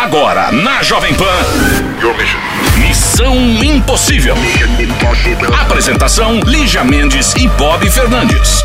Agora na Jovem Pan. Missão Impossível. Apresentação: Lígia Mendes e Bob Fernandes.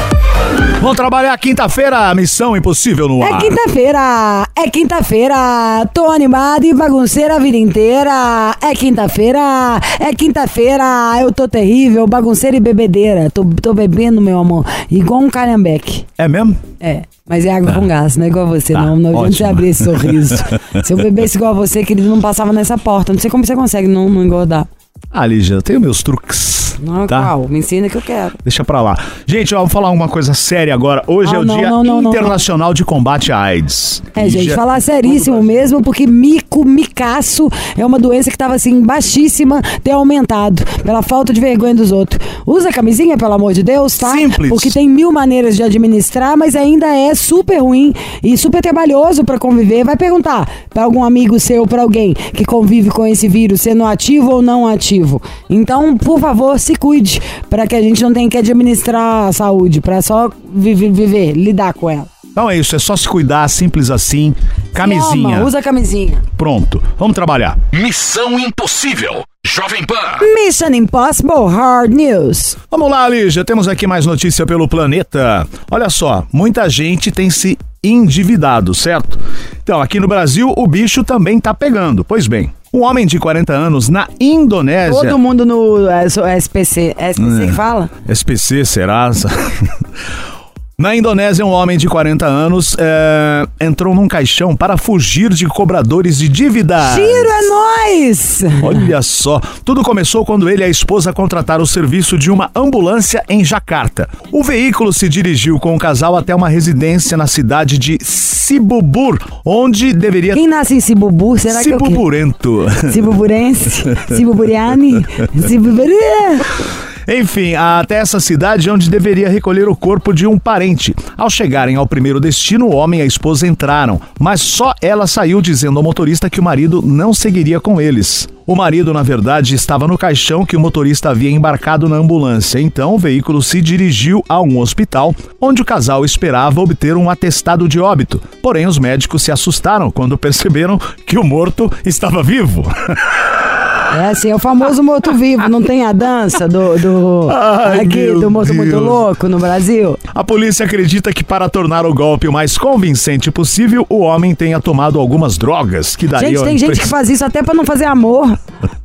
Vamos trabalhar quinta-feira, Missão Impossível no ar. É quinta-feira, é quinta-feira. Tô animada e bagunceira a vida inteira. É quinta-feira, é quinta-feira. Eu tô terrível, bagunceira e bebedeira. Tô, tô bebendo, meu amor, igual um calhambeque. É mesmo? É. Mas é água com gás, não é igual a você, não. Não adianta você abrir esse sorriso. Se eu bebesse igual a você, querido, não passava nessa porta. Não sei como você consegue não, não engordar. Ah, Lígia, eu tenho meus truques. Não, tá? qual? Me ensina que eu quero. Deixa pra lá. Gente, ó, vamos falar uma coisa séria agora. Hoje Ah, é o não, Dia não, não, Internacional de Combate à AIDS. É, E gente, já- falar seríssimo mesmo, porque mico, micaço é uma doença que tava assim, baixíssima, tem aumentado pela falta de vergonha dos outros. Usa camisinha, pelo amor de Deus, tá? Simples. Porque tem mil maneiras de administrar, mas ainda é super ruim e super trabalhoso pra conviver. Vai perguntar pra algum amigo seu, pra alguém que convive com esse vírus, sendo ativo ou não ativo. Então, por favor, se cuide, pra que a gente não tenha que administrar a saúde, pra só viver, viver lidar com ela. Então é isso, é só se cuidar, simples assim. Camisinha. Ama, usa camisinha. Pronto, vamos trabalhar. Missão Impossível. Jovem Pan. Mission Impossible Hard News. Vamos lá, Lígia, temos aqui mais notícia pelo planeta. Olha só, muita gente tem se endividado, certo? Então, aqui no Brasil, o bicho também tá pegando. Pois bem, um homem de 40 anos na Indonésia. Todo mundo no é, SPC. É SPC que fala? SPC, Serasa. Na Indonésia, um homem de 40 anos é, entrou num caixão para fugir de cobradores de dívida. Tiro é nóis! Olha só, tudo começou quando ele e a esposa contrataram o serviço de uma ambulância em Jacarta. O veículo se dirigiu com o casal até uma residência na cidade de Cibubur, onde deveria Quem nasce em Cibubu, será que é o quê? Cibuburento. Cibuburense? Cibuburiane? Enfim, até essa cidade onde deveria recolher o corpo de um parente. Ao chegarem ao primeiro destino, o homem e a esposa entraram, mas só ela saiu dizendo ao motorista que o marido não seguiria com eles. O marido, na verdade, estava no caixão que o motorista havia embarcado na ambulância. Então, o veículo se dirigiu a um hospital, onde o casal esperava obter um atestado de óbito. Porém, os médicos se assustaram quando perceberam que o morto estava vivo. É assim, é o famoso morto-vivo. Não tem a dança do, do, Ai, aqui, do morto muito louco no Brasil? A polícia acredita que para tornar o golpe o mais convincente possível, o homem tenha tomado algumas drogas que dariam. Gente, tem gente que faz isso até pra não fazer amor.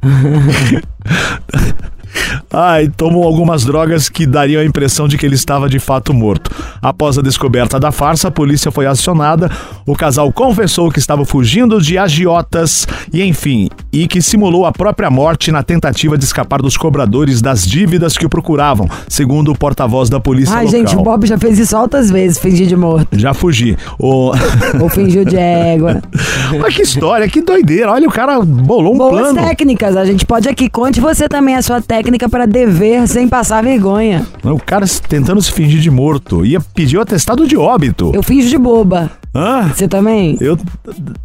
Ai, tomou algumas drogas que dariam a impressão de que ele estava de fato morto. Após a descoberta da farsa, a polícia foi acionada. O casal confessou que estava fugindo de agiotas e, enfim, e que simulou a própria morte na tentativa de escapar dos cobradores das dívidas que o procuravam, segundo o porta-voz da polícia Ai, local. gente, o Bob já fez isso altas vezes, fingir de morto. Já fugi. O... Ou fingiu de égua. Mas que história, que doideira. Olha, o cara bolou um Boas plano. técnicas, a gente pode aqui. Conte você também a sua técnica para dever sem passar vergonha. O cara tentando se fingir de morto. Ia pedir o atestado de óbito. Eu finjo de boba. Hã? Você também? Eu,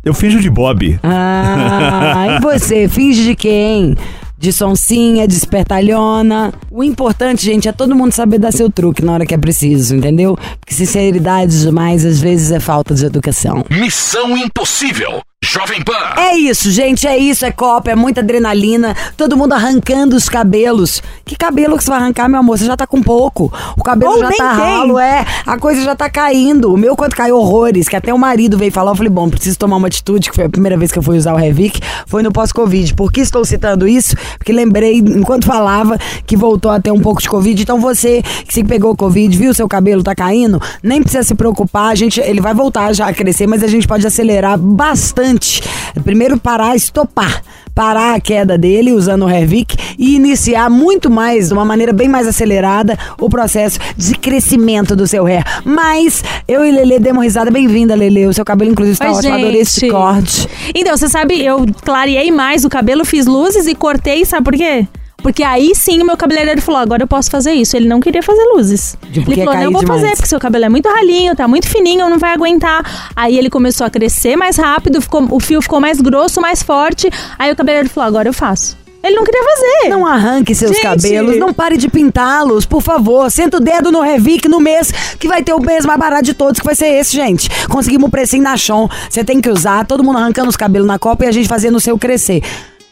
eu finjo de Bob. Ah, e você? Finge de quem? De sonsinha, de espertalhona. O importante, gente, é todo mundo saber dar seu truque na hora que é preciso, entendeu? Porque sinceridade demais, às vezes, é falta de educação. Missão Impossível. Jovem Pan. É isso, gente, é isso, é copa, é muita adrenalina, todo mundo arrancando os cabelos. Que cabelo que você vai arrancar, meu amor? Você já tá com pouco. O cabelo Ou já tá tem. ralo, é. A coisa já tá caindo. O meu, quando caiu horrores, que até o marido veio falar, eu falei, bom, preciso tomar uma atitude, que foi a primeira vez que eu fui usar o Revic, foi no pós-Covid. Por que estou citando isso? Porque lembrei, enquanto falava, que voltou a ter um pouco de Covid. Então você, que se pegou Covid, viu seu cabelo tá caindo, nem precisa se preocupar, a gente, ele vai voltar já a crescer, mas a gente pode acelerar bastante importante. Primeiro parar, estopar. Parar a queda dele usando o Hervik e iniciar muito mais, de uma maneira bem mais acelerada, o processo de crescimento do seu hair. Mas eu e Lele demos risada. Bem-vinda, Lele. O seu cabelo, inclusive, está Oi, ótimo. Adorei esse gente. corte. Então, você sabe, eu clareei mais o cabelo, fiz luzes e cortei, sabe por quê? Porque aí sim o meu cabeleireiro falou: agora eu posso fazer isso. Ele não queria fazer luzes. Ele falou: caiu não, eu vou demais. fazer, porque seu cabelo é muito ralinho, tá muito fininho, não vai aguentar. Aí ele começou a crescer mais rápido, ficou- o fio ficou mais grosso, mais forte. Aí o cabeleireiro falou: agora eu faço. Ele não queria fazer. Não arranque seus Gente. cabelos, não pare de pintá-los, por favor. Senta o dedo no Revic no mês, que vai ter o mês mais barato de todos, que vai ser esse, gente. Conseguimos um precinho na Chon. Você tem que usar, todo mundo arrancando os cabelos na copa e a gente fazendo o seu crescer.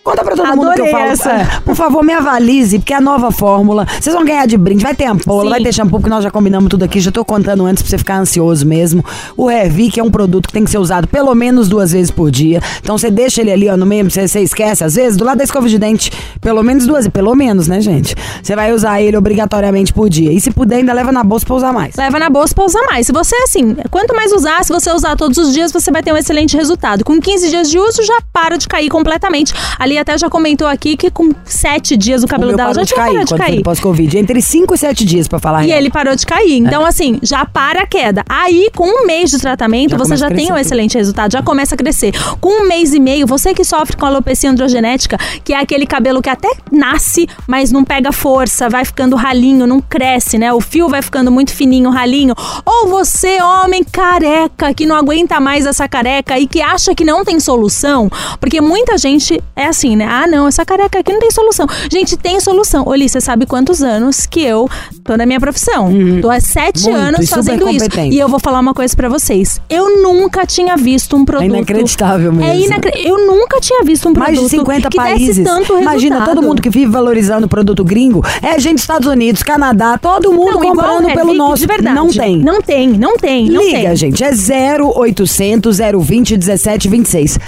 Conta pra todo mundo que eu Adorei falo. essa. por favor, me avalize, porque é a nova fórmula. Vocês vão ganhar de brinde. Vai ter ampola, Sim. vai ter shampoo, porque nós já combinamos tudo aqui. Já tô contando antes pra você ficar ansioso mesmo. O Revic é um produto que tem que ser usado pelo menos duas vezes por dia. Então você deixa ele ali, ó, no meio, você, você esquece, às vezes, do lado da escova de dente. Pelo menos duas, pelo menos, né, gente? Você vai usar ele obrigatoriamente por dia. E se puder, ainda leva na bolsa pra usar mais. Leva na bolsa pra usar mais. Se você, assim, quanto mais usar, se você usar todos os dias, você vai ter um excelente resultado. Com 15 dias de uso, já para de cair completamente. Ali até já comentou aqui que com 7 dias o O cabelo meu dela já tinha cair parado de cair. pós-Covid. Entre 5 e 7 dias pra falar E real. ele parou de cair. Então, assim, já para a queda. Aí, com um mês de tratamento, Já você já tem um excelente resultado, já começa a crescer. Com um mês e meio, você que sofre com alopecia androgenética, que é aquele cabelo que até nasce, mas não pega força, vai ficando ralinho, não cresce, né? O fio vai ficando muito fininho, ralinho. Ou você, homem careca, que não aguenta mais essa careca e que acha que não tem solução, porque muita gente é assim, né? Ah, não, essa careca aqui não tem solução. Gente, tem solução. Oli, você sabe quantos anos que eu tô na minha profissão? Tô há sete Muito, anos fazendo isso. E eu vou falar uma coisa pra vocês. Eu nunca tinha visto um produto. inacreditável mesmo. É inacre... Eu nunca tinha visto um produto Mais de 50 que países. tanto Imagina todo mundo que vive valorizando o produto gringo. É gente dos Estados Unidos, Canadá, todo mundo não, comprando pelo Hervik, nosso. De verdade. Não tem. Não tem, não tem, não Liga, tem. gente. É 0800 020 1726.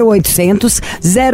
0800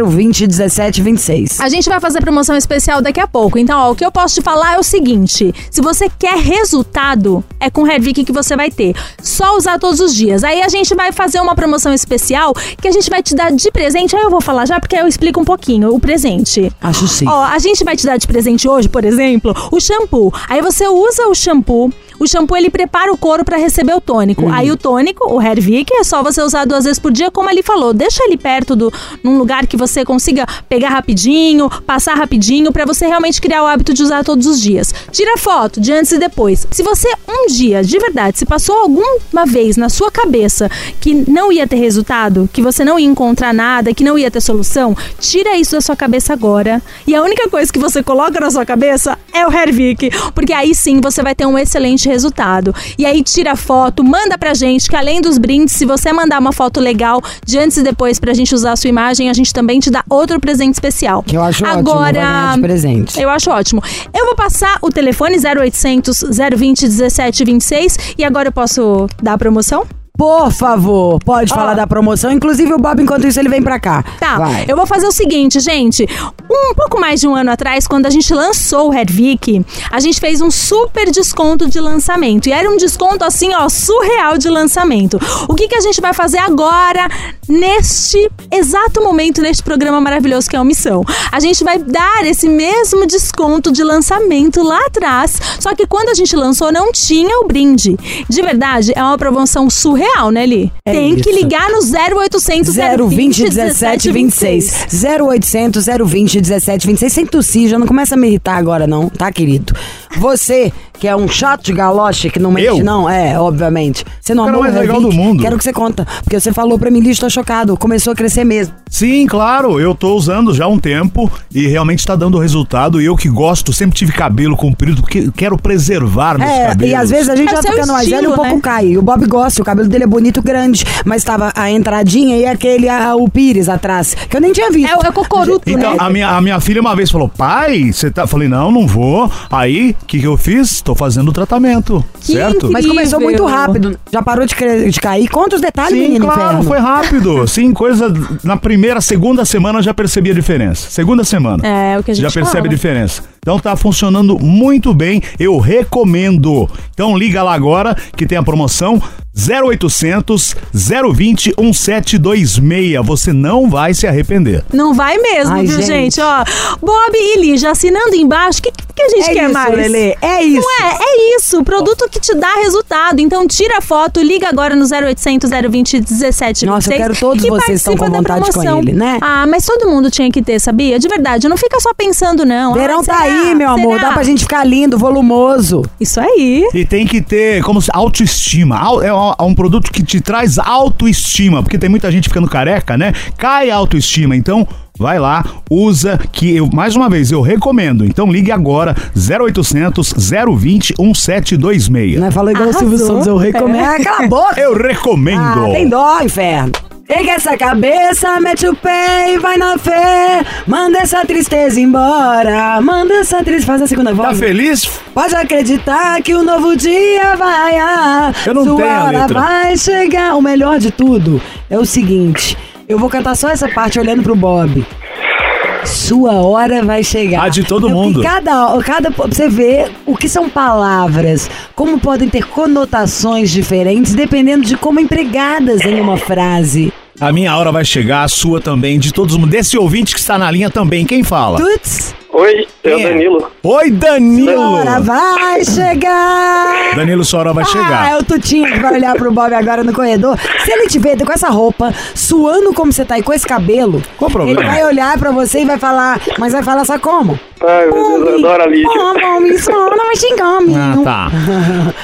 020 1726. A gente vai fazer promoção especial daqui a pouco. Então, ó, o que eu posso te falar é o seguinte: se você quer resultado, é com o Hervik que você vai ter. Só usar todos os dias. Aí a gente vai fazer uma promoção especial que a gente vai te dar de presente. Aí eu vou falar já porque eu explico um pouquinho o presente. Acho sim. Ó, a gente vai te dar de presente hoje, por exemplo, o shampoo. Aí você usa o shampoo. O shampoo ele prepara o couro pra receber o tônico. Uhum. Aí o tônico, o Hervik, é só você usar duas vezes por dia, como ele falou. Deixa ele perto do num lugar que você consiga pegar rapidinho, passar rapidinho pra você realmente criar o hábito de usar todos os dias. Tira foto de antes e depois. Se você um dia, de verdade, se passou alguma vez na sua cabeça que não ia ter resultado, que você não ia encontrar nada, que não ia ter solução, tira isso da sua cabeça agora. E a única coisa que você coloca na sua cabeça é o Hervik, porque aí sim você vai ter um excelente resultado. E aí tira foto, manda pra gente, que além dos brindes, se você mandar uma foto legal de antes e depois pra gente usar a sua imagem, a gente também te dá outro presente especial. Que eu acho ótimo, vai ganhar de presente. Eu acho ótimo. Eu vou passar o telefone 0800 020 1726 e agora eu posso dar a promoção? Por favor, pode Ó. falar da promoção. Inclusive, o Bob, enquanto isso, ele vem pra cá. Tá, Vai. eu vou fazer o seguinte, gente. Um pouco mais de um ano atrás, quando a gente lançou o Hervik, a gente fez um super desconto de lançamento. E era um desconto, assim, ó, surreal de lançamento. O que, que a gente vai fazer agora, neste exato momento, neste programa maravilhoso que é a Missão? A gente vai dar esse mesmo desconto de lançamento lá atrás. Só que quando a gente lançou, não tinha o brinde. De verdade, é uma promoção surreal, né, Li? É Tem que isso. ligar no 0800 020 17 26. 0800 020 17 26. Sem tossir, já não começa a me irritar agora, não, tá, querido? Você, que é um chato de galoche, que não mente, Eu? não, é, obviamente. Você não O cara amou mais legal Hervik? do mundo. Quero que você conta. Porque você falou pra mim, Liz, tô chocado. Começou a crescer mesmo. Sim, claro, eu tô usando já há um tempo e realmente tá dando resultado. E eu que gosto, sempre tive cabelo comprido, porque quero preservar meus É, cabelos. e às vezes a gente É já seu ficando mais velho, um pouco né? cai. O Bob gosta, o cabelo dele é bonito, grande, mas tava a entradinha e aquele, a- o pires atrás, que eu nem tinha visto. É, é cocoruto, Então, né? a minha, a minha filha uma vez falou, pai, você tá. Falei, não, não vou. Aí, o que, que eu fiz? Tô fazendo o tratamento. Que certo? Mas começou Incrível. muito rápido. Já parou de, cre- de cair? Conta os detalhes, Sim, menino claro, inferno. foi rápido. Sim, coisa. Na primeira, segunda semana eu já percebi a diferença. Segunda semana. É, o que a gente Já percebe fala. a diferença. Então tá funcionando muito bem, eu recomendo. Então liga lá agora que tem a promoção 0800 020 1726. Você não vai se arrepender. Não vai mesmo, Ai, viu, gente? gente. Ó, Bob e Lígia assinando embaixo, o que, que a gente É quer isso, mais? Lelê, é isso. Não é? É isso. Produto que te dá resultado. Então tira a foto, liga agora no 0800 020 1726. Nossa, eu quero todos e vocês estão participa com da vontade com promoção. ele, né? Ah, mas todo mundo tinha que ter, sabia? De verdade, não fica só pensando, não. Verão Ai, tá será? Aí, meu amor. Será? Dá pra gente ficar lindo, volumoso. Isso aí. E tem que ter como se- autoestima. Au- É um- é um produto que te traz autoestima, porque tem muita gente ficando careca, né? Cai a autoestima. Então, vai lá, usa, que eu, mais uma vez, eu recomendo. Então, ligue agora, 0800 020 1726. Né? Falou igual o Arrasou. Silvio Santos, eu recomendo. Ah, cala a boca. Eu recomendo. Ah, tem dó, inferno. Pega essa cabeça, mete o pé e vai na fé. Manda essa tristeza embora. Manda essa tristeza. Faz a segunda Tá voz. feliz? Pode acreditar que o novo dia vai. Ah, Eu não sua tenho a hora letra. vai chegar. O melhor de tudo é o seguinte: eu vou cantar só essa parte olhando pro Bob. Sua hora vai chegar. A de todo É mundo. Cada, cada, você vê o que são palavras, como podem ter conotações diferentes dependendo de como empregadas em uma frase. A minha hora vai chegar, a sua também, de todos os desse ouvinte que está na linha também. Quem fala? Tuts, Oi, é o é? Danilo. Oi, Danilo! sua hora vai chegar. Danilo, sua hora vai Ah, chegar. é o Tutinho que vai olhar pro Bob agora no corredor. Se ele te ver com essa roupa, suando como você tá e com esse cabelo, Qual o problema? ele vai olhar pra você e vai falar, mas vai falar só como? Ai, meu Deus, eu adoro a Lídia. Me soa, não vai xingar, menino. Ah, tá.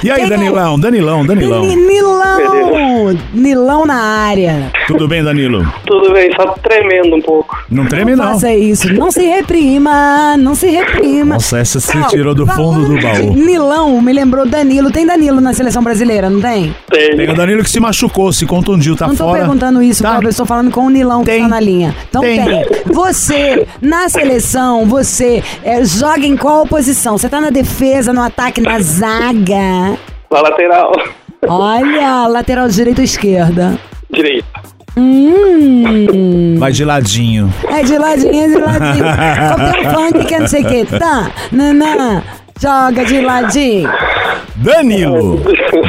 E aí, é? Danilão? Danilão, Danilão. Ni- Nilão! Nilão na área. Tudo bem, Danilo? Tudo bem, só tremendo um pouco. Não treme, não. Faça isso. Não se reprima, não se reprima. Nossa, essa se Não, tirou do fundo do baú. Nilão me lembrou Danilo. Tem Danilo na seleção brasileira, não tem? Tem. Tem o Danilo que se machucou, se contundiu, tá não tô fora. perguntando isso, Tá. Bob, eu estou falando com o Nilão que Tem. tá na linha. Então Tem. tem. Você, na seleção, você é, joga em qual posição? Você tá na defesa, no ataque, na zaga? Na lateral. Olha, lateral direita ou esquerda? Direita. Hum. Vai de ladinho. É de ladinho, é de ladinho. Como tem um funk que é não sei o que. Tá, nanã, joga de ladinho. Danilo,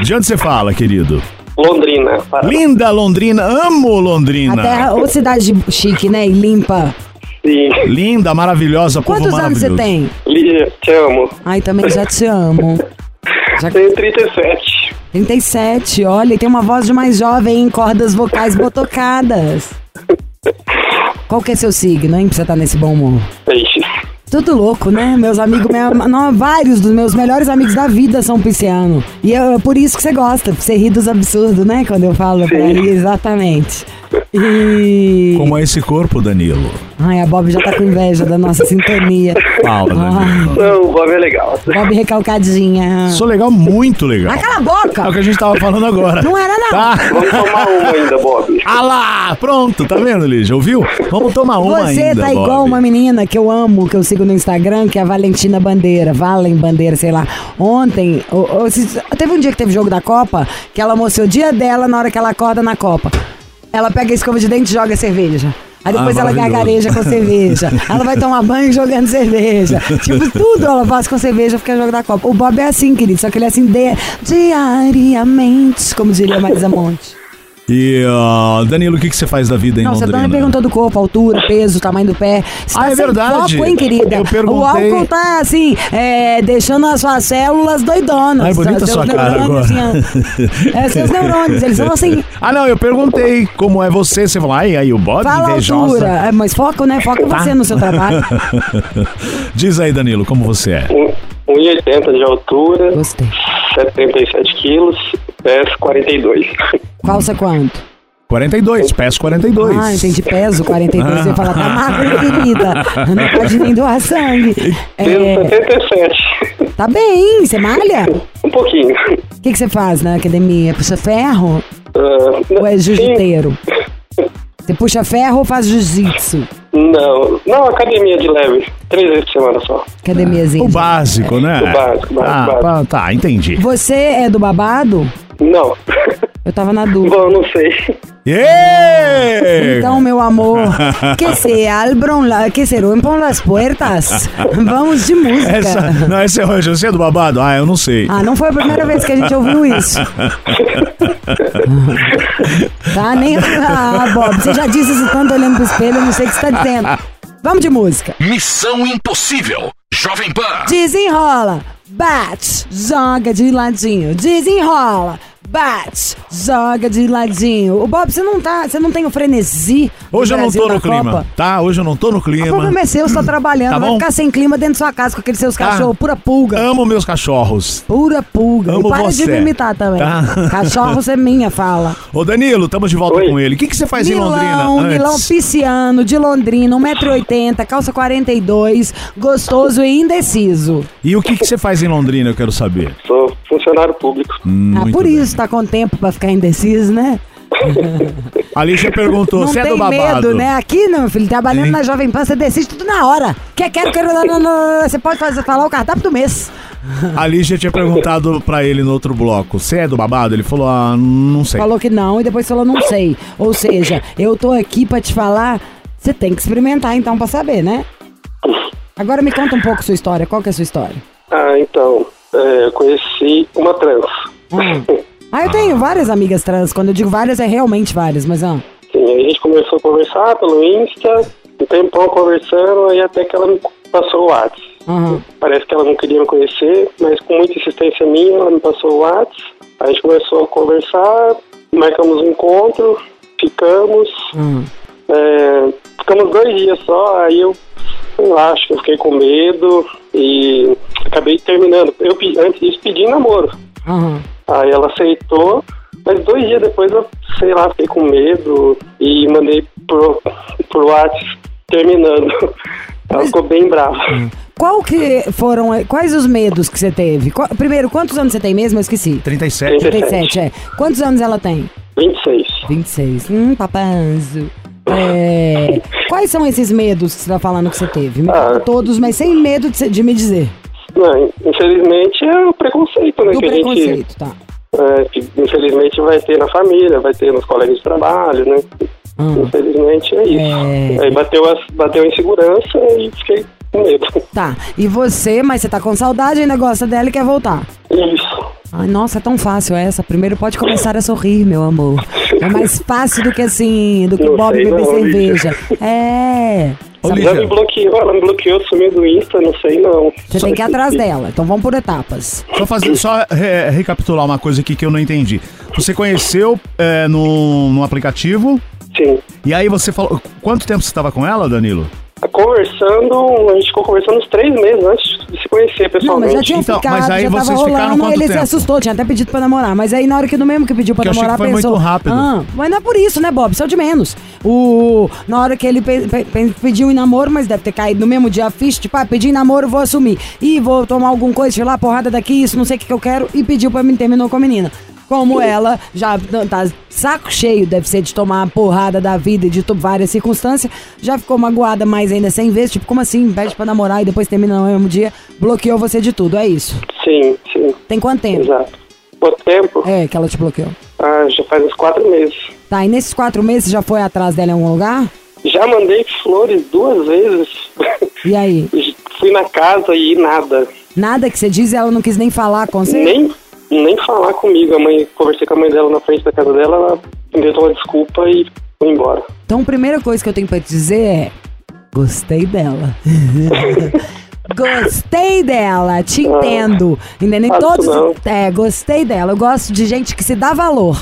de onde você fala, querido? Londrina. Paraná. Linda Londrina, amo A Londrina. terra, ou cidade chique, né? E limpa. Sim. Linda, maravilhosa, povo Quantos anos você tem? Lídia, te amo. Ai, também já te amo. Já Tenho 37. 37, olha, e tem uma voz de mais jovem em cordas vocais botocadas. Qual que é seu signo, hein, pra você estar nesse bom humor? Peixes. Tudo louco, né? Meus amigos, minha, não, vários dos meus melhores amigos da vida são pisciano. E é por isso que você gosta, você ri dos absurdos, né? Quando eu falo pra ele, exatamente. E. Como é esse corpo, Danilo? Ai, a Bob já tá com inveja da nossa sintonia. Fala, Danilo. Não, o Bob é legal. Bob recalcadinha. Sou legal, muito legal. Ah, cala a É o boca! que a gente tava falando agora. Não era, não. Tá? Vamos tomar uma ainda, Bob. Ah lá, pronto, tá vendo, Lígia? Ouviu? Vamos tomar uma Você ainda, tá Bob. igual uma menina que eu amo, que eu sigo no Instagram, que é a Valentina Bandeira, Valen Bandeira, sei lá. Ontem, teve um dia que teve jogo da Copa, que ela mostrou o dia dela na hora que ela acorda na Copa. Ela pega a escova de dente e joga cerveja. Aí depois Ah, ela gargareja com cerveja. Ela vai tomar banho jogando cerveja. Tipo, tudo ela faz com cerveja porque é jogo da Copa. O Bob é assim, querido, só que ele é assim de, diariamente, como diria Marisa Monte. E, ó, Danilo, o que, que você faz da vida em Não, você Londrina? também perguntou do corpo, altura, peso, tamanho do pé. Você Ah, tá é sem verdade. Foco, hein, querida? Eu perguntei. O álcool tá, assim, é, deixando as suas células doidonas. Ai, bonita Seus sua cara neurônios, agora. assim, é, seus neurônios, eles são assim, Ah, não, eu perguntei como é você. Você falou, ai, aí, o Bob fala a invejosa. altura. É, mas foco, né? Foca Tá. você no seu trabalho. Diz aí, Danilo, como você é? Um- 1,80 de altura, Gostei. 77 quilos, peso 42. Calça quanto? 42, peço 42. Ah, entendi. Peso 42. Você fala, tá magro, querida. Não pode nem doar sangue. Peso É, 77. tá bem, você malha? Um pouquinho. O que, que você faz na academia? Puxa ferro? Ah, Ou é sim. Você puxa ferro ou faz jiu-jitsu? Não, não, academia de leve. Três vezes por semana só. Academiazinha. O básico, né? O básico, básico, Ah, básico. tá, entendi. Você é do babado? Não. Eu tava na dúvida. Bom, não sei. Yeah! Então, meu amor, que se abram, la, que se rompam as portas. Vamos de música. Essa, não, esse é o você é do babado? Ah, eu não sei. Ah, não foi a primeira vez que a gente ouviu isso. tá, nem. Ah, Bob, você já disse isso tanto olhando pro espelho, eu não sei o que você tá dizendo. Vamos de música. Missão Impossível. Jovem Pan. Desenrola, bate, joga de ladinho. Desenrola, bate, joga de ladinho. O Bob, você não tá, você não tem o frenesi. Hoje eu não tô no clima, Copa? tá? Hoje eu não tô no O clima. problema é seu, você tá trabalhando. Tá vai bom? ficar sem clima dentro da sua casa com aqueles seus Tá. cachorros, pura pulga. Amo meus cachorros. Pura pulga. Amo e para você. de me imitar também. Tá. Cachorro é minha, fala. Ô Danilo, estamos de volta Oi. com ele. O que, que você faz Milão, em Londrina? Milão antes? pisciano, de Londrina, 1,80m, calça 42, gostoso e indeciso. E o que, que você faz em Londrina, eu quero saber. Sou funcionário público. Hum, ah, muito por bem. isso tá com tempo pra ficar indeciso, né? A Lígia perguntou, não você é do babado? medo, né? Aqui, não, meu filho, trabalhando Hein? na Jovem Pan, você decide tudo na hora. Quer, quero, quero, não, não, não, você pode fazer, falar o cardápio do mês. A Lígia tinha perguntado pra ele no outro bloco, você é do babado? Ele falou, ah, não sei. Falou que não e depois falou não sei. Ou seja, eu tô aqui pra te falar, você tem que experimentar então pra saber, né? Agora me conta um pouco sua história. Qual que é a sua história? Ah, então, é, eu conheci uma trans. Hum. Ah, eu tenho várias amigas trans. Quando eu digo várias, é realmente várias, mas ah. Sim, aí a gente começou a conversar pelo Insta, um tempão conversando, aí até que ela me passou o WhatsApp. aham. Parece que ela não queria me conhecer, mas com muita insistência minha, ela me passou o WhatsApp. A gente começou a conversar, marcamos um encontro, ficamos. hum. É, ficamos dois dias só, aí eu, sei lá, acho que eu fiquei com medo e acabei terminando. Eu, antes disso, pedi namoro. Aham. Aí ela aceitou, mas dois dias depois eu, sei lá, fiquei com medo e mandei pro, pro WhatsApp terminando. Ela ficou bem brava. Qual que foram, quais os medos que você teve? Qual- primeiro, quantos anos você tem mesmo? Eu esqueci. 37. 37, é. Quantos anos ela tem? 26. 26. Hum, papanzo. É, quais são esses medos que você tá falando que você teve? Me Ah. todos, mas sem medo de, de me dizer. Não, infelizmente é o preconceito, né? Do que a gente, preconceito, tá. é, que infelizmente vai ter na família, vai ter nos colegas de trabalho, né? Hum. Infelizmente é isso. É. Aí bateu a, bateu a insegurança e fiquei com medo. Tá. E você, mas você tá com saudade, ainda gosta dela e quer voltar. Isso. Ai, nossa, é tão fácil essa. Primeiro pode começar a sorrir, meu amor. É mais fácil do que assim, do que o Não Bob beber cerveja. É. Ô, Lígia, me bloqueou, ela me bloqueou, sumiu do Insta, não sei não. Você tem que ir atrás dela. Então vamos por etapas. só, fazer, só re- recapitular uma coisa aqui que eu não entendi. Você conheceu é, no, no aplicativo Sim. e aí você falou... Quanto tempo você estava com ela, Danilo? Conversando, a gente ficou conversando uns três meses antes de se conhecer Não, pessoalmente. mas já tinha Então, ficado, mas aí já tava vocês ficaram rolando, quanto ele se tempo? assustou, tinha até pedido pra namorar. Mas aí na hora que no mesmo que pediu pra Que eu achei namorar, que foi pensou... muito rápido. Ah, mas não é por isso, né, Bob? Isso é o de menos. O, na hora que ele pe- pe- pe- pediu em namoro, mas deve ter caído no mesmo dia a ficha, tipo, ah, pedi em namoro, vou assumir. E vou tomar algum coisa, sei lá, porrada daqui, isso, não sei o que, que eu quero. E pediu pra mim, terminou com a menina. Como ela já tá saco cheio, deve ser de tomar a porrada da vida e de várias circunstâncias, já ficou magoada mais ainda 100 vezes, tipo, como assim? Pede pra namorar e depois termina no mesmo dia, bloqueou você de tudo, é isso. Sim, sim, Tem quanto tempo? exato. Quanto tempo? É, que ela te bloqueou. Ah, já faz uns quatro meses. Tá, e nesses quatro meses você já foi atrás dela em algum lugar? Já mandei flores duas vezes. E aí? Fui na casa e nada. Nada que você diz e ela não quis nem falar com você? Nem, nem falar comigo. A mãe, conversei com a mãe dela na frente da casa dela, ela inventou uma desculpa e foi embora. Então, a primeira coisa que eu tenho pra te dizer é: gostei dela. gostei dela, te entendo. Entendeu? Ah, Todos. não. É, gostei dela. Eu gosto de gente que se dá valor.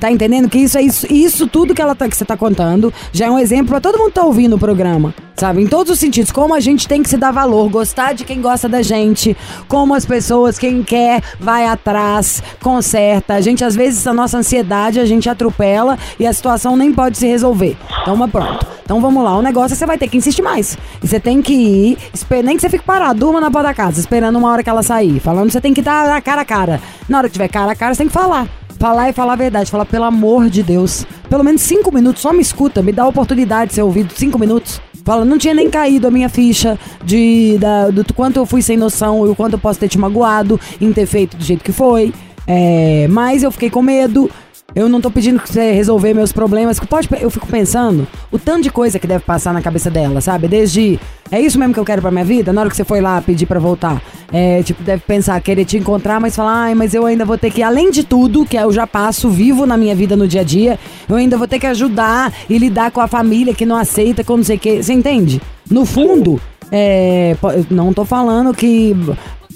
Tá entendendo que isso é isso, isso tudo que ela tá, que você tá contando já é um exemplo pra todo mundo que tá ouvindo o programa, sabe? Em todos os sentidos, como a gente tem que se dar valor, gostar de quem gosta da gente, como as pessoas, quem quer, vai atrás, conserta. A gente, às vezes, a nossa ansiedade, a gente atropela e a situação nem pode se resolver. Então, mas pronto. Então vamos lá, o negócio é que você vai ter que insistir mais. E você tem que ir, nem que você fique parado, durma na porta da casa, esperando uma hora que ela sair. Falando, você tem que estar na cara a cara. Na hora que tiver cara a cara, você tem que falar. Falar e falar a verdade. Falar, pelo amor de Deus. Pelo menos cinco minutos, só me escuta, me dá a oportunidade de ser ouvido. Cinco minutos. Fala, não tinha nem caído a minha ficha de, da, do quanto eu fui sem noção e o quanto eu posso ter te magoado em ter feito do jeito que foi. É, mas eu fiquei com medo. Eu não tô pedindo que você resolver meus problemas. Pode, eu fico pensando o tanto de coisa que deve passar na cabeça dela, sabe? Desde. É isso mesmo que eu quero pra minha vida? Na hora que você foi lá pedir pra voltar. É, tipo, deve pensar, querer te encontrar, mas falar, ai, mas eu ainda vou ter que, além de tudo, que eu já passo, vivo na minha vida no dia a dia, eu ainda vou ter que ajudar e lidar com a família que não aceita, com não sei o quê. Você entende? No fundo, é, não tô falando que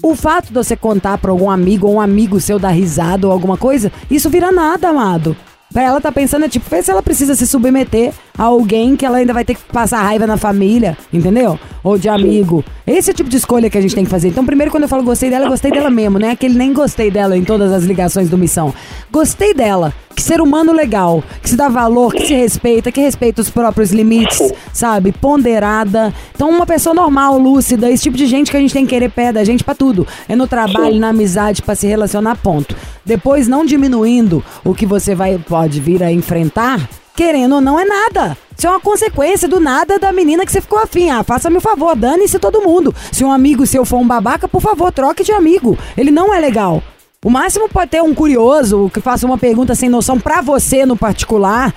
o fato de você contar pra algum amigo ou um amigo seu dar risada ou alguma coisa, isso vira nada, amado. Pra ela tá pensando, é tipo, vê se ela precisa se submeter a alguém que ela ainda vai ter que passar raiva na família, entendeu? Ou de amigo. Esse é o tipo de escolha que a gente tem que fazer. Então, primeiro, quando eu falo gostei dela, gostei dela mesmo, né? Aquele nem gostei dela em todas as ligações do Missão. Gostei dela. Que ser humano legal, que se dá valor, que se respeita, que respeita os próprios limites, sabe? Ponderada. Então, uma pessoa normal, lúcida, esse tipo de gente que a gente tem que querer pé da gente pra tudo. É no trabalho, na amizade, pra se relacionar, ponto. Depois, não diminuindo o que você vai pode vir a enfrentar, querendo ou não, é nada. Isso é uma consequência do nada da menina que você ficou afim. Ah, faça-me o favor, dane-se todo mundo. Se um amigo seu for um babaca, por favor, troque de amigo. Ele não é legal. O máximo pode ter um curioso que faça uma pergunta sem noção pra você no particular.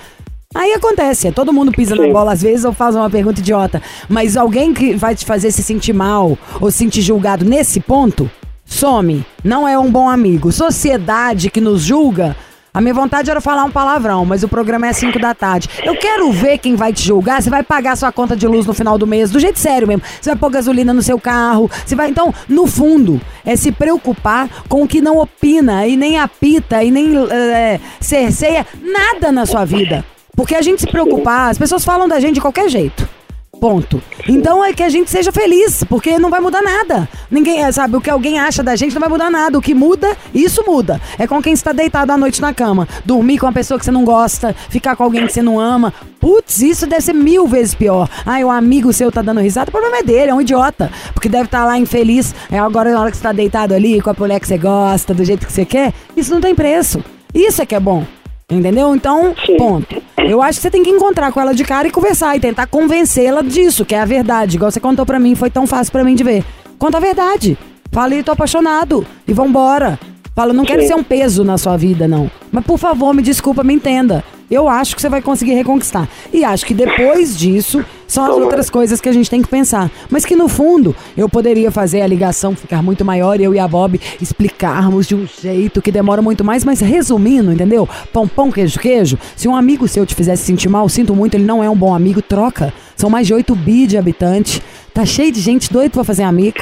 Aí acontece, todo mundo pisa na Sim. bola às vezes ou faz uma pergunta idiota. Mas alguém que vai te fazer se sentir mal ou se sentir julgado nesse ponto, some. Não é um bom amigo. Sociedade que nos julga. A minha vontade era falar um palavrão, mas o programa é às 5 da tarde. Eu quero ver quem vai te julgar. Você vai pagar sua conta de luz no final do mês, do jeito sério mesmo. Você vai pôr gasolina no seu carro. Você vai. Então, no fundo, é se preocupar com o que não opina e nem apita e nem é, cerceia nada na sua vida. Porque a gente se preocupar, as pessoas falam da gente de qualquer jeito. Ponto. Então é que a gente seja feliz, porque não vai mudar nada. Ninguém, é, sabe, o que alguém acha da gente não vai mudar nada. O que muda, isso muda. É com quem está deitado à noite na cama. Dormir com uma pessoa que você não gosta, ficar com alguém que você não ama. Putz, isso deve ser mil vezes pior. Ai, o amigo seu tá dando risada, o problema é dele, é um idiota. Porque deve estar lá infeliz. É agora na hora que você tá deitado ali, com a mulher que você gosta, do jeito que você quer. Isso não tem preço. Isso é que é bom. Entendeu? Então, Sim. ponto. Eu acho que você tem que encontrar com ela de cara e conversar e tentar convencê-la disso, que é a verdade. Igual você contou pra mim, foi tão fácil pra mim de ver. Conta a verdade. Fala e tô apaixonado. E vambora. Fala, não quero Sim. ser um peso na sua vida, não. Mas por favor, me desculpa, me entenda. Eu acho que você vai conseguir reconquistar. E acho que depois disso são as outras coisas que a gente tem que pensar. Mas que no fundo eu poderia fazer a ligação ficar muito maior e eu e a Bob explicarmos de um jeito que demora muito mais, mas resumindo, entendeu? Pão, pão, queijo, queijo. Se um amigo seu te fizesse sentir mal, sinto muito, ele não é um bom amigo, troca. São mais de 8 bi de habitantes. Tá cheio de gente doido pra fazer amigo.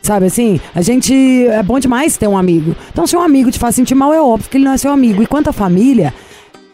Sabe assim? A gente. É bom demais ter um amigo. Então, se um amigo te faz sentir mal, é óbvio que ele não é seu amigo. E quanto à família,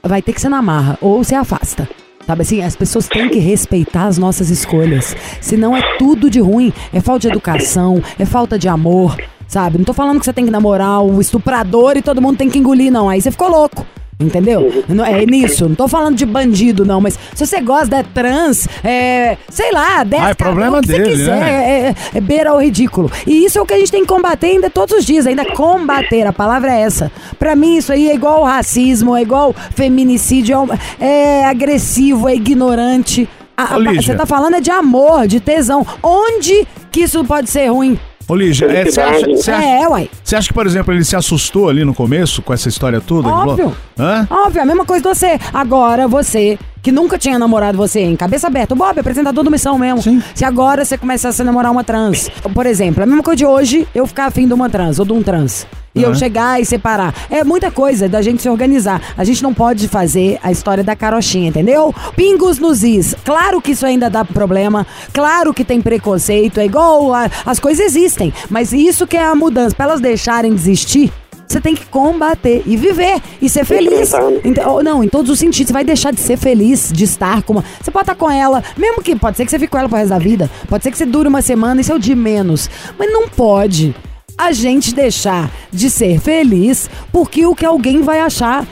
vai ter que ser na marra ou se afasta. Sabe assim, as pessoas têm que respeitar as nossas escolhas. Senão é tudo de ruim. É falta de educação, é falta de amor, sabe? Não tô falando que você tem que namorar o estuprador e todo mundo tem que engolir, não. Aí você ficou louco. Entendeu? Não- É nisso. Não tô falando de bandido, não. Mas se você gosta é trans, é. Sei lá, dez Ah, é problema o que você dele, quiser, né? é, é, é beira ao ridículo. E isso é o que a gente tem que combater ainda todos os dias, ainda combater, a palavra é essa. Pra mim isso aí é igual racismo, é igual feminicídio, é é, agressivo, é ignorante. A- a-. Você tá falando é de amor, de tesão. Onde que isso pode ser ruim? Ô, Lígia, é, você acha, você acha- É, uai. você acha que, por exemplo, ele se assustou ali no começo com essa história toda? Óbvio. Hã? Óbvio, a mesma coisa de você. Agora, você, que nunca tinha namorado você em cabeça aberta, o Bob, apresentador do Missão mesmo. Sim. Se agora você começasse a namorar uma trans, por exemplo, a mesma coisa de hoje, eu ficar afim de uma trans ou de um trans. E eu Aham. chegar e separar. É muita coisa da gente se organizar. A gente não pode fazer a história da carochinha, entendeu? Pingos nos is. Claro que isso ainda dá problema. Claro que tem preconceito. É igual. a- as coisas existem. Mas isso que é a mudança. Pra elas deixarem de existir, você tem que combater e viver e ser feliz. Então, não, em todos os sentidos. Você vai deixar de ser feliz, de estar com uma. Você pode estar com ela, mesmo que pode ser que você fique com ela pro resto da vida. Pode ser que você dure uma semana, isso é o de menos. Mas não pode a gente deixar de ser feliz porque o que alguém vai achar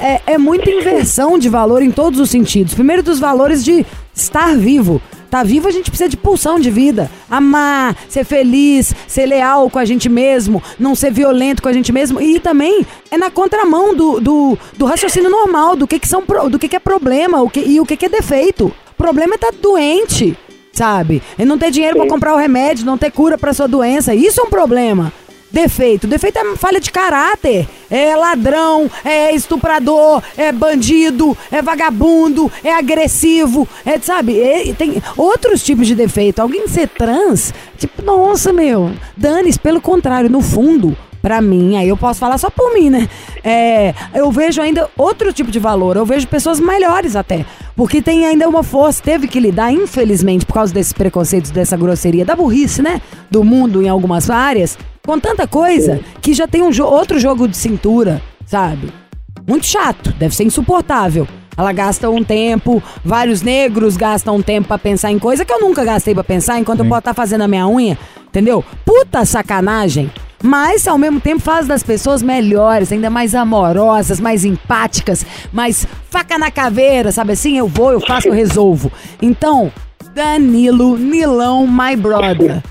é, é muita inversão de valor em todos os sentidos. Primeiro dos valores de estar vivo. Tá vivo, a gente precisa de pulsão de vida. Amar, ser feliz, ser leal com a gente mesmo, não ser violento com a gente mesmo. E também é na contramão do, do, do raciocínio normal, do que, que, são, do que, que é problema o que, e o que, que é defeito. O problema é estar doente, sabe? E não ter dinheiro pra comprar o remédio, não ter cura pra sua doença. Isso é um problema. Defeito. Defeito é falha de caráter. É ladrão, é estuprador, é bandido, é vagabundo, é agressivo, é, sabe? É- tem outros tipos de defeito. Alguém ser trans, tipo, nossa, meu, dane-se. Pelo contrário, no fundo, Pra mim, aí eu posso falar só por mim, né? É, eu vejo ainda outro tipo de valor. Eu vejo pessoas melhores até. Porque tem ainda uma força, teve que lidar, infelizmente, por causa desses preconceitos, dessa grosseria, da burrice, né? Do mundo em algumas áreas, com tanta coisa, que já tem um jo- outro jogo de cintura, sabe? Muito chato, deve ser insuportável. Ela gasta um tempo, vários negros gastam um tempo pra pensar em coisa que eu nunca gastei pra pensar enquanto eu posso estar fazendo a minha unha, entendeu? Puta sacanagem. Mas, ao mesmo tempo, faz das pessoas melhores, ainda mais amorosas, mais empáticas, mais faca na caveira, sabe assim? Eu vou, eu faço, eu resolvo. Então, Danilo Nilão, my brother.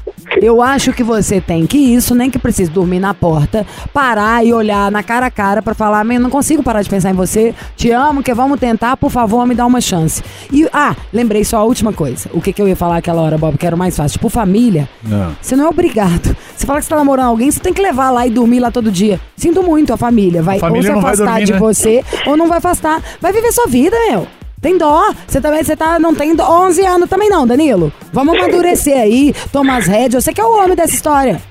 Eu acho que você tem que isso, nem que precise dormir na porta, parar e olhar na cara a cara pra falar, "Man, não consigo parar de pensar em você, te amo, que vamos tentar, por favor, me dá uma chance. E, ah, lembrei só a última coisa. O que, que eu ia falar aquela hora, Bob, que era o mais fácil. Tipo, família, Não. você não é obrigado. Você fala que você tá namorando alguém, você tem que levar lá e dormir lá todo dia. Sinto muito, a família. Vai A família ou se afastar dormir, de né? você, ou não vai afastar. Vai viver sua vida, meu. Tem dó. Você também, você tá, não tem dó. 11 anos também não, Danilo. Vamos amadurecer aí, tomar as rédeas. Você que é o homem dessa história.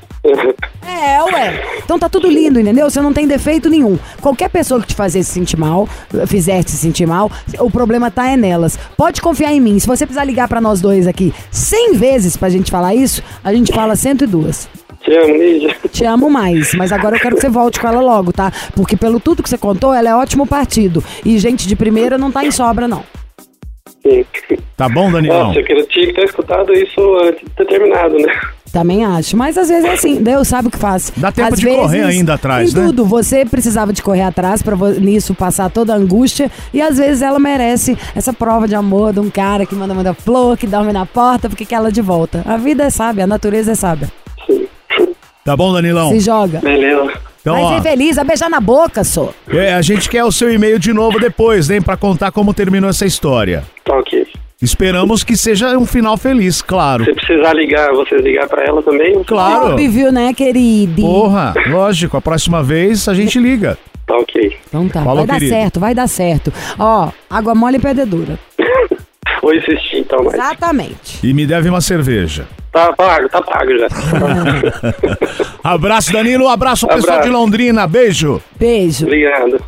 É, ué. Então tá tudo lindo, entendeu? Você não tem defeito nenhum. Qualquer pessoa que te fazer se sentir mal, fizer te sentir mal, o problema tá é nelas. Pode confiar em mim. Se você precisar ligar pra nós dois aqui 100 vezes pra gente falar isso, a gente fala 102. Te amo, Lígia. Te amo mais, mas agora eu quero que você volte com ela logo, tá? Porque pelo tudo que você contou, ela é ótimo partido. E gente de primeira não tá em sobra, não. Sim. Tá bom, Danielão? Nossa, eu queria- tinha que ter escutado isso antes de ter terminado, né? Também acho. Mas às vezes é assim, Deus sabe o que faz. Dá tempo às de correr ainda atrás, em né? tudo. Você precisava de correr atrás pra vo- nisso passar toda a angústia. E às vezes ela merece essa prova de amor de um cara que manda manda flor, que dorme na porta, porque quer ela de volta. A vida é sábia, a natureza é sábia. Tá bom, Danilão? Se joga. Beleza. Então, Vai ó, ser feliz, vai beijar na boca, só. é, a gente quer o seu e-mail de novo depois, hein? Pra contar como terminou essa história. Tá ok. Esperamos que seja um final feliz, claro. Se precisar ligar, vocês ligar pra ela também? Claro. Óbvio, né, querido? Porra, lógico, a próxima vez a gente liga. Tá ok. Então tá, Falou, vai dar querido. certo, vai dar certo. Ó, água mole e pedra dura. Vou insistir então, mas. Exatamente. E me deve uma cerveja. Tá pago, tá pago já. Abraço, Danilo. Abraço, pessoal Abraço. de Londrina. Beijo. Beijo. Obrigado.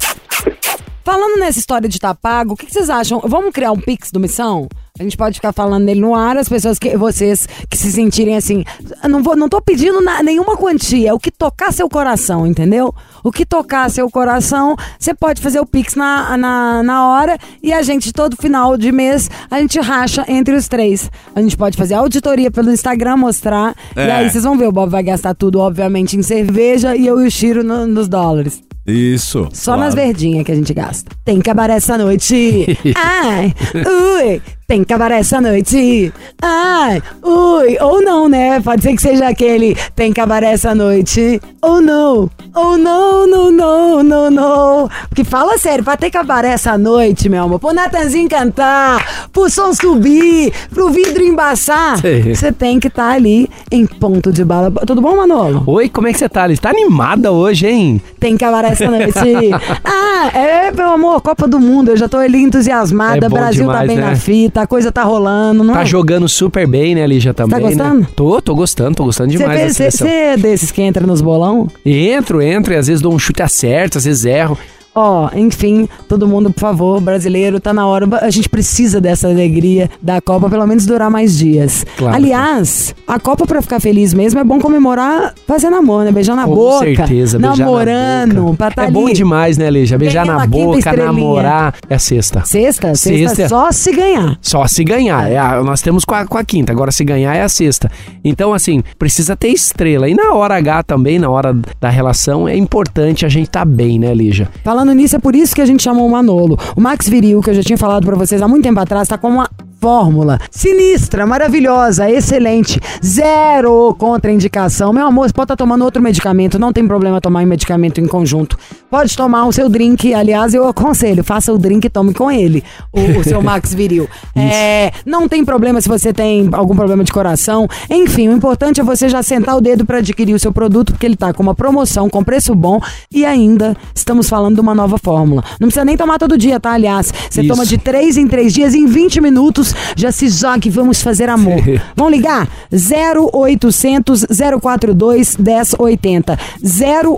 Falando nessa história de tá pago, o que, que vocês acham? Vamos criar um Pix do Missão? A gente pode ficar falando nele no ar, as pessoas que vocês que se sentirem assim. "Eu Não, vou, não tô pedindo na- nenhuma quantia, é o que tocar seu coração, entendeu? O que tocar seu coração, você pode fazer o Pix na, na, na hora e a gente, todo final de mês, a gente racha entre os três. A gente pode fazer auditoria pelo Instagram, mostrar. E É. aí vocês vão ver, o Bob vai gastar tudo, obviamente, em cerveja e eu e o Chiro no- nos dólares. Isso. Só claro. nas verdinhas que a gente gasta. Tem cabaré essa noite. Ai, ui. Tem cabaré essa noite. Ai, ui. Ou não, né? Pode ser que seja aquele tem cabaré essa noite. Ou não. Ou não, não, não, não, não. Porque fala sério, pra ter cabaré essa noite, meu amor, pro Natanzinho cantar, pro som subir, pro vidro embaçar, você tem que estar ali em ponto de bala. Tudo bom, Manolo? Oi, como é que você tá, Alice? Tá animada hoje, hein? Tem cabaré essa noite. ah, é, meu amor, Copa do Mundo. Eu já tô ali entusiasmada. É Brasil tá demais, bem né? na fita, a coisa tá rolando, não Tá é? jogando super bem, né, Lígia, também, gostando? né? Tô, tô gostando, tô gostando demais Você é desses que entra nos bolão? Entro, entro e às vezes dou um chute acerto, às vezes erro. Ó, enfim, todo mundo, por favor, brasileiro, tá na hora. A gente precisa dessa alegria da Copa, pelo menos durar mais dias. Claro. Aliás, a Copa pra ficar feliz mesmo é bom comemorar fazendo amor, né? Beijar na Com boca. certeza, beijar namorando, na boca. pra tá É bom ali. demais, né, Lígia? Beijar na boca, namorar. É sexta. Sexta? Sexta, Sexta. só se ganhar. Só se ganhar. É, a- nós temos com a, com a quinta, agora se ganhar é a sexta. Então, assim, precisa ter estrela. E na hora H também, na hora da relação, é importante a gente tá bem, né, Lígia? Falando nisso, é por isso que a gente chamou o Manolo. O Max Viril, que eu já tinha falado pra vocês há muito tempo atrás, tá com uma fórmula. Sinistra, maravilhosa, excelente. Zero contraindicação. Meu amor, você pode estar tomando outro medicamento, não tem problema tomar um medicamento em conjunto. Pode tomar o seu drink, aliás, eu aconselho, faça o drink e tome com ele, o, o seu Max Viril. É, não tem problema se você tem algum problema de coração. Enfim, o importante é você já sentar o dedo para adquirir o seu produto, porque ele tá com uma promoção, com preço bom e ainda estamos falando de uma nova fórmula. Não precisa nem tomar todo dia, tá? Aliás, você Isso. toma de 3 em 3 dias, em 20 minutos já se jogue, vamos fazer amor. Vamos ligar? 0800 042 1080.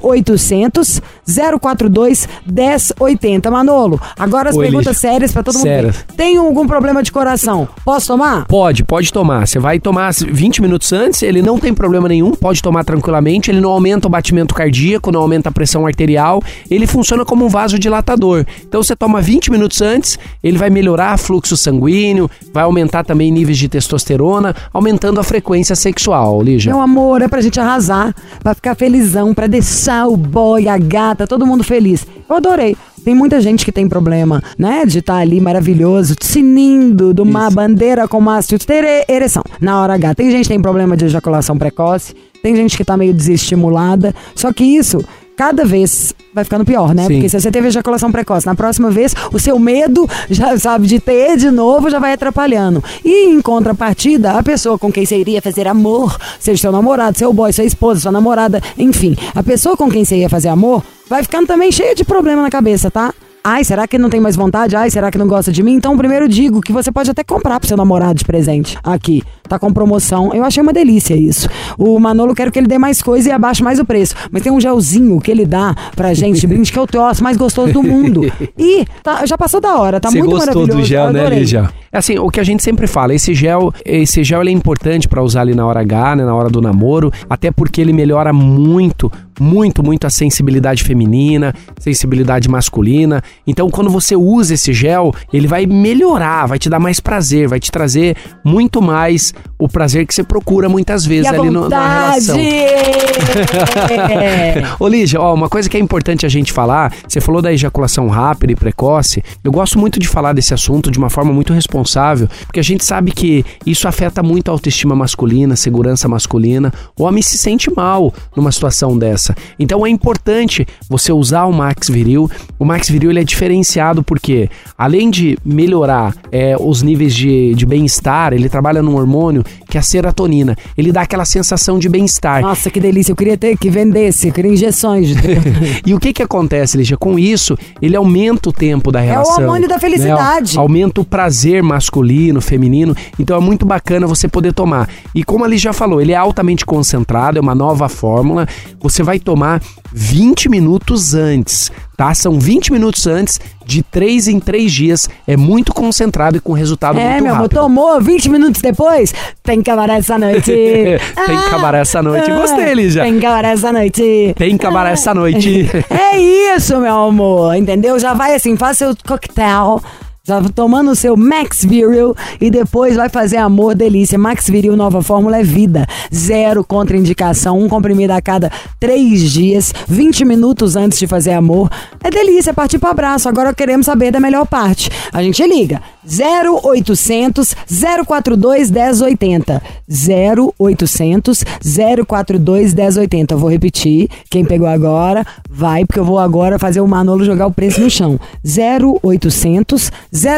0800 042 1080. Manolo, agora as Oi, perguntas Lígia. sérias pra todo mundo. Sérias. ver. Tem algum problema de coração? Posso tomar? Pode, pode tomar. Você vai tomar 20 minutos antes, ele não tem problema nenhum, pode tomar tranquilamente, ele não aumenta o batimento cardíaco, não aumenta a pressão arterial, ele funciona como um vasodilatador. Então você toma 20 minutos antes, ele vai melhorar fluxo sanguíneo, vai aumentar também níveis de testosterona, aumentando a frequência sexual, Lígia. Meu amor, é pra gente arrasar, pra ficar felizão, pra deixar o boy, a gata, todo mundo feliz. Eu adorei. Tem muita gente que tem problema, né? De estar ali maravilhoso, sinindo de uma bandeira com mastro ter ereção na hora H. Tem gente que tem problema de ejaculação precoce, tem gente que tá meio desestimulada. Só que isso, cada vez vai ficando pior, né? Sim. Porque se você teve ejaculação precoce, na próxima vez, o seu medo, já sabe, de ter de novo, já vai atrapalhando. E em contrapartida, a pessoa com quem você iria fazer amor, seja seu namorado, seu boy, sua esposa, sua namorada, enfim, a pessoa com quem você ia fazer amor, vai ficando também cheia de problema na cabeça, tá? Ai, será que não tem mais vontade? Ai, será que não gosta de mim? Então, primeiro digo que você pode até comprar pro seu namorado de presente. Aqui, tá com promoção. Eu achei uma delícia isso. O Manolo quero que ele dê mais coisa e abaixe mais o preço. Mas tem um gelzinho que ele dá pra gente, de brinde, que é o troço mais gostoso do mundo. E tá- já passou da hora, tá Você muito gostou maravilhoso. do gel, né. Lígia? É assim, o que a gente sempre fala, esse gel, esse gel ele é importante pra usar ali na hora H, né, na hora do namoro, até porque ele melhora muito, muito, muito a sensibilidade feminina, sensibilidade masculina. Então, quando você usa esse gel, ele vai melhorar, vai te dar mais prazer, vai te trazer muito mais o prazer que você procura muitas vezes ali no, na relação. Ô Lígia, ó, uma coisa que é importante a gente falar, você falou da ejaculação rápida e precoce, eu gosto muito de falar desse assunto de uma forma muito responsável, porque a gente sabe que isso afeta muito a autoestima masculina, segurança masculina, o homem se sente mal numa situação dessa. Então é importante você usar o Max Viril, o Max Viril ele é diferenciado porque, além de melhorar é, os níveis de, de bem-estar, ele trabalha num hormônio que é a serotonina, ele dá aquela sensação de bem-estar. Nossa, que delícia. Eu queria ter que vendesse, eu queria injeções. E o que que acontece, Lígia? Com isso, ele aumenta o tempo da É o relação. hormônio da felicidade. Né? Aumenta o prazer masculino, feminino. Então é muito bacana você poder tomar. E como a Lígia falou, ele é altamente concentrado, é uma nova fórmula. Você vai tomar 20 minutos antes, tá? São 20 minutos antes, de 3 em 3 dias. É muito concentrado e com resultado É, muito meu amor, rápido. tomou 20 minutos depois? Tem cabaré essa noite. Tem cabaré essa noite. Gostei, Lígia. Tem cabaré essa noite. Tem cabaré essa noite. É isso, meu amor, entendeu? Já vai assim, faz seu coquetel. Já tomando o seu Max Viril e depois vai fazer amor delícia. Max Viril Nova Fórmula é vida. Zero contraindicação, um comprimido a cada três dias, 20 minutos antes de fazer amor. É delícia, é partir pro abraço. Agora queremos saber da melhor parte. A gente liga 0800 042 1080. 0800 042 1080. Eu vou repetir. Quem pegou agora, vai, porque eu vou agora fazer o Manolo jogar o preço no chão. 0800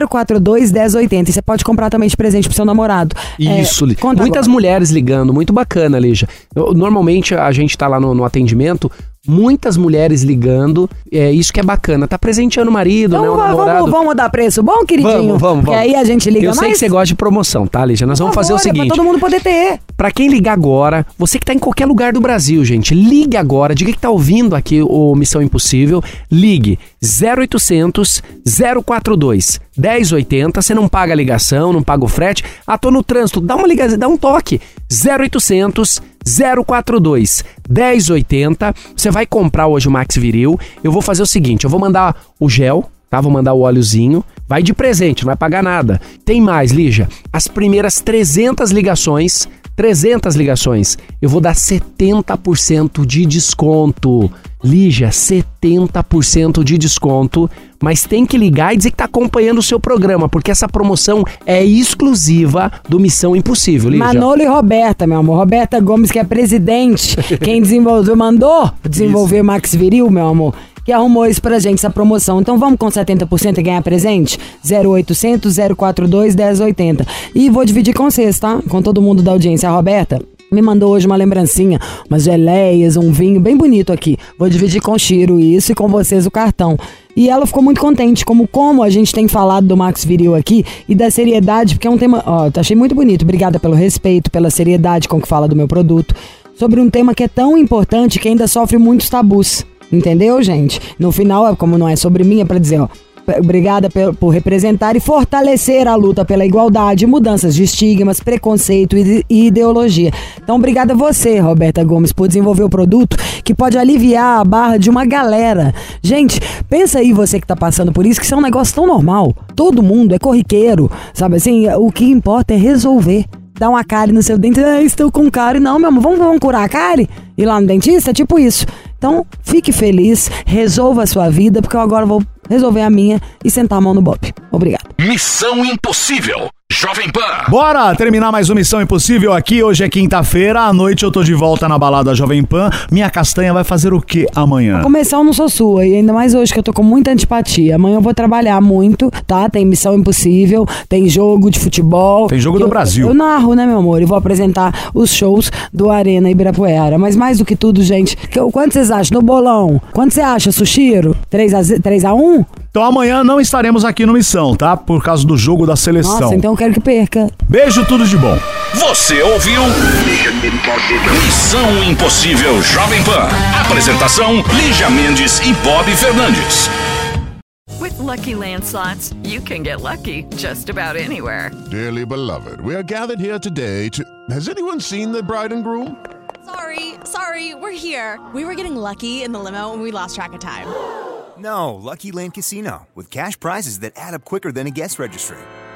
042 1080. E você pode comprar também de presente pro seu namorado. É, Isso, conta muitas agora. mulheres ligando, muito bacana, Lígia. Normalmente a gente tá lá no, no atendimento, muitas mulheres ligando, é isso que é bacana. Tá presenteando o marido, Então né, o va- namorado. vamos, vamos dar preço bom, queridinho? Vamos, vamos, vamos. aí a gente liga Eu sei mais. que você gosta de promoção, tá, Lígia? Nós vamos Por fazer o favor, é seguinte. Pra todo mundo poder ter. Pra quem ligar agora, você que tá em qualquer lugar do Brasil, gente, ligue agora, diga que tá ouvindo aqui o Missão Impossível, ligue 0800 042 1080, você não paga a ligação, não paga o frete. Ah, tô no trânsito, dá uma ligação, dá um toque. 0800 042 1080. Você vai comprar hoje o Max Viril. Eu vou fazer o seguinte, eu vou mandar o gel, tá? Vou mandar o óleozinho. Vai de presente, não vai pagar nada. Tem mais, Lígia. As primeiras 300 ligações, 300 ligações, eu vou dar 70% de desconto. Lígia, 70% de desconto, mas tem que ligar e dizer que tá acompanhando o seu programa, porque essa promoção é exclusiva do Missão Impossível, Lígia. Manolo e Roberta, meu amor. Roberta Gomes, que é presidente, quem desenvolveu, mandou desenvolver Max Viril, meu amor, que arrumou isso pra gente, essa promoção. Então vamos com 70% e ganhar presente? 0800 042 1080. E vou dividir com vocês, tá? Com todo mundo da audiência. A Roberta me mandou hoje uma lembrancinha, umas geleias, um vinho bem bonito aqui. Vou dividir com o Chiro isso e com vocês o cartão. E ela ficou muito contente, como como a gente tem falado do Max Viril aqui e da seriedade, porque é um tema, ó, achei muito bonito. Obrigada pelo respeito, pela seriedade com que fala do meu produto, sobre um tema que é tão importante que ainda sofre muitos tabus. Entendeu, gente? No final, como não é sobre mim, é pra dizer, ó, Obrigada por representar e fortalecer a luta pela igualdade, mudanças de estigmas, preconceito e ideologia. Então, obrigada a você, Roberta Gomes, por desenvolver o produto que pode aliviar a barra de uma galera. Gente, pensa aí você que tá passando por isso, que isso é um negócio tão normal. Todo mundo é corriqueiro, sabe assim? O que importa é resolver. Dá uma cárie no seu dente, ah, estou com cárie. Não, meu amor, vamos, vamos curar a cárie? Ir lá no dentista? Tipo isso. Então, fique feliz, resolva a sua vida, porque eu agora vou resolver a minha e sentar a mão no bope. Obrigado. Missão Impossível. Jovem Pan. Bora terminar mais uma Missão Impossível aqui. Hoje é quinta-feira, à noite eu tô de volta na balada Jovem Pan. Minha castanha vai fazer o que amanhã? Começar eu não sou sua, e ainda mais hoje que eu tô com muita antipatia. Amanhã eu vou trabalhar muito, tá? Tem Missão Impossível, tem jogo de futebol. Tem jogo do Eu- Brasil. Eu narro, né, meu amor? E vou apresentar os shows do Arena Ibirapuera. Mas mais do que tudo, gente, que eu- quanto vocês acham? No bolão, quanto você acha, Sushiro? 3x1? 3 a 1? Então amanhã não estaremos aqui no Missão, tá? Por causa do jogo da seleção. Nossa, então quero que perca. Beijo, tudo de bom. Você ouviu? Missão Impossível Jovem Pan. Apresentação: Lígia Mendes e Bob Fernandes. With Lucky Land slots, you can get lucky just about anywhere. Dearly beloved, we are gathered here today to. Has anyone seen the bride and groom? Sorry, sorry, we're here. We were getting lucky in the limo and we lost track of time. No, Lucky Land Casino, with cash prizes that add up quicker than a guest registry.